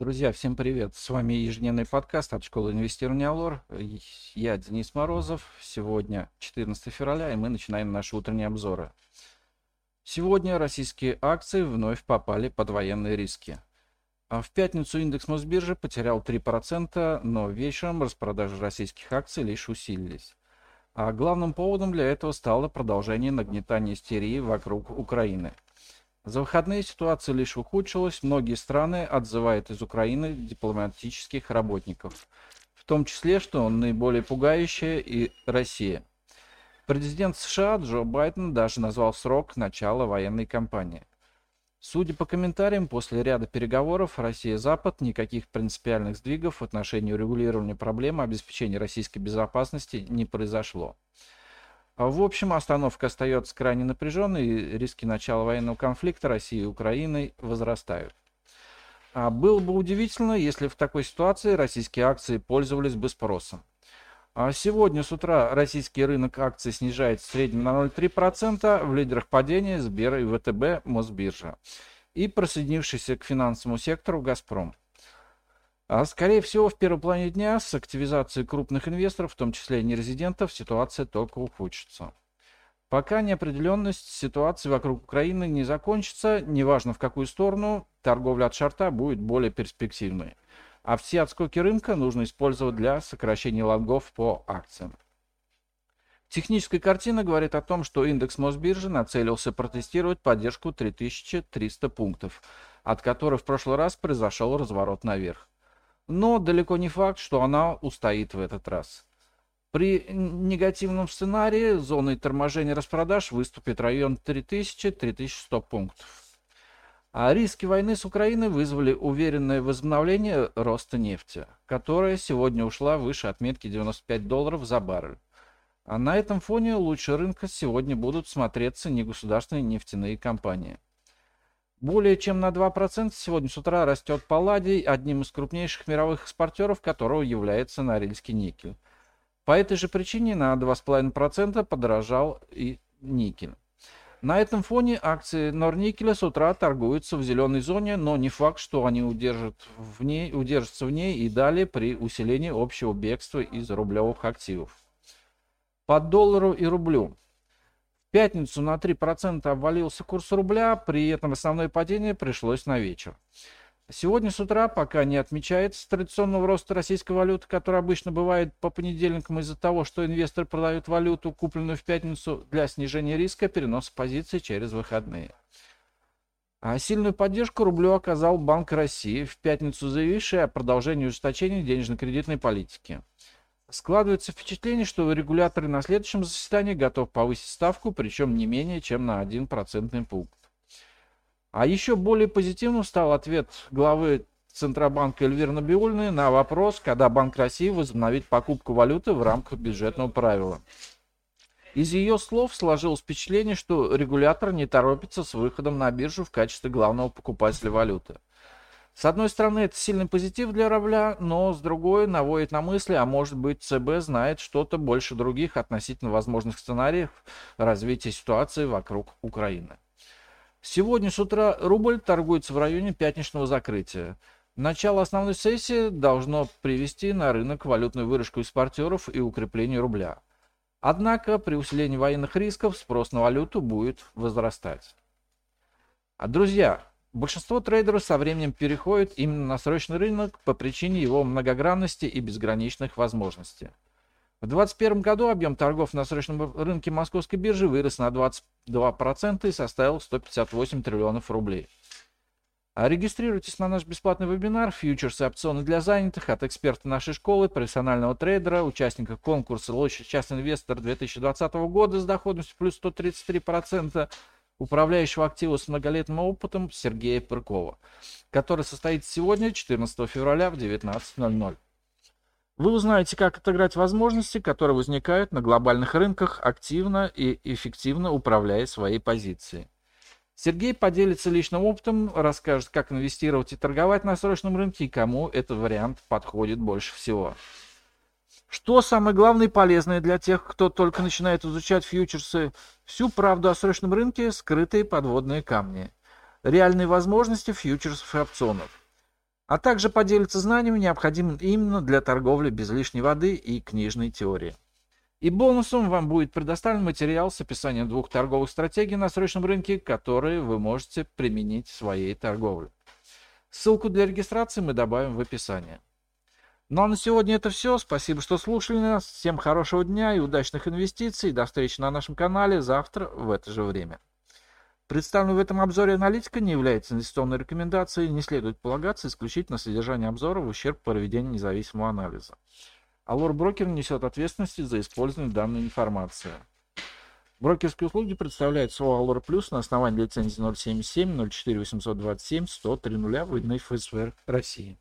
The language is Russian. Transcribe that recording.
Друзья, всем привет! С вами ежедневный подкаст от школы инвестирования Алор. Я Денис Морозов. Сегодня 14 февраля, и мы начинаем наши утренние обзоры. Сегодня российские акции вновь попали под военные риски. А в пятницу индекс Мосбиржи потерял 3%, но вечером распродажи российских акций лишь усилились. А главным поводом для этого стало продолжение нагнетания истерии вокруг Украины – за выходные ситуация лишь ухудшилась, многие страны отзывают из Украины дипломатических работников, в том числе, что наиболее пугающая и Россия. Президент США Джо Байден даже назвал срок начала военной кампании. Судя по комментариям, после ряда переговоров Россия-Запад никаких принципиальных сдвигов в отношении урегулирования проблемы обеспечения российской безопасности не произошло. А в общем, остановка остается крайне напряженной, и риски начала военного конфликта России и Украины возрастают. А было бы удивительно, если в такой ситуации российские акции пользовались бы спросом. А сегодня с утра российский рынок акций снижается в среднем на 0,3%, в лидерах падения Сбер и ВТБ Мосбиржа и присоединившийся к финансовому сектору «Газпром». А скорее всего, в первой плане дня с активизацией крупных инвесторов, в том числе и нерезидентов, ситуация только ухудшится. Пока неопределенность ситуации вокруг Украины не закончится, неважно в какую сторону, торговля от шарта будет более перспективной. А все отскоки рынка нужно использовать для сокращения лонгов по акциям. Техническая картина говорит о том, что индекс Мосбиржи нацелился протестировать поддержку 3300 пунктов, от которой в прошлый раз произошел разворот наверх но далеко не факт, что она устоит в этот раз. При негативном сценарии зоной торможения распродаж выступит район 3000-3100 пунктов. А риски войны с Украиной вызвали уверенное возобновление роста нефти, которая сегодня ушла выше отметки 95 долларов за баррель. А на этом фоне лучше рынка сегодня будут смотреться негосударственные нефтяные компании. Более чем на 2% сегодня с утра растет палладий, одним из крупнейших мировых экспортеров которого является Норильский никель. По этой же причине на 2,5% подорожал и никель. На этом фоне акции Норникеля с утра торгуются в зеленой зоне, но не факт, что они удержат в ней, удержатся в ней и далее при усилении общего бегства из рублевых активов. По доллару и рублю пятницу на 3% обвалился курс рубля, при этом основное падение пришлось на вечер. Сегодня с утра пока не отмечается традиционного роста российской валюты, который обычно бывает по понедельникам из-за того, что инвесторы продают валюту, купленную в пятницу, для снижения риска переноса позиций через выходные. А сильную поддержку рублю оказал Банк России, в пятницу заявивший о продолжении ужесточения денежно-кредитной политики. Складывается впечатление, что регулятор на следующем заседании готов повысить ставку, причем не менее чем на 1 процентный пункт. А еще более позитивным стал ответ главы Центробанка Эльвиры Набиульны на вопрос, когда Банк России возобновит покупку валюты в рамках бюджетного правила. Из ее слов сложилось впечатление, что регулятор не торопится с выходом на биржу в качестве главного покупателя валюты. С одной стороны, это сильный позитив для рубля, но с другой наводит на мысли, а может быть ЦБ знает что-то больше других относительно возможных сценариев развития ситуации вокруг Украины. Сегодня с утра рубль торгуется в районе пятничного закрытия. Начало основной сессии должно привести на рынок валютную выручку экспортеров и укрепление рубля. Однако при усилении военных рисков спрос на валюту будет возрастать. А, друзья, Большинство трейдеров со временем переходят именно на срочный рынок по причине его многогранности и безграничных возможностей. В 2021 году объем торгов на срочном рынке московской биржи вырос на 22% и составил 158 триллионов рублей. А регистрируйтесь на наш бесплатный вебинар «Фьючерсы и опционы для занятых» от эксперта нашей школы, профессионального трейдера, участника конкурса «Лучший частный инвестор 2020 года» с доходностью плюс 133%, управляющего актива с многолетним опытом Сергея Пыркова, который состоится сегодня, 14 февраля в 19.00. Вы узнаете, как отыграть возможности, которые возникают на глобальных рынках, активно и эффективно управляя своей позицией. Сергей поделится личным опытом, расскажет, как инвестировать и торговать на срочном рынке и кому этот вариант подходит больше всего. Что самое главное и полезное для тех, кто только начинает изучать фьючерсы? Всю правду о срочном рынке, скрытые подводные камни. Реальные возможности фьючерсов и опционов. а также поделится знаниями, необходимыми именно для торговли без лишней воды и книжной теории. И бонусом вам будет предоставлен материал с описанием двух торговых стратегий на срочном рынке, которые вы можете применить в своей торговле. Ссылку для регистрации мы добавим в описание. Ну а на сегодня это все. Спасибо, что слушали нас. Всем хорошего дня и удачных инвестиций. До встречи на нашем канале завтра в это же время. Представленная в этом обзоре аналитика не является инвестиционной рекомендацией не следует полагаться исключительно содержание обзора в ущерб проведению независимого анализа. Алор Брокер несет ответственность за использование данной информации. Брокерские услуги представляют СО Алор Плюс на основании лицензии 077 04 827 103 выданной ФСВР России.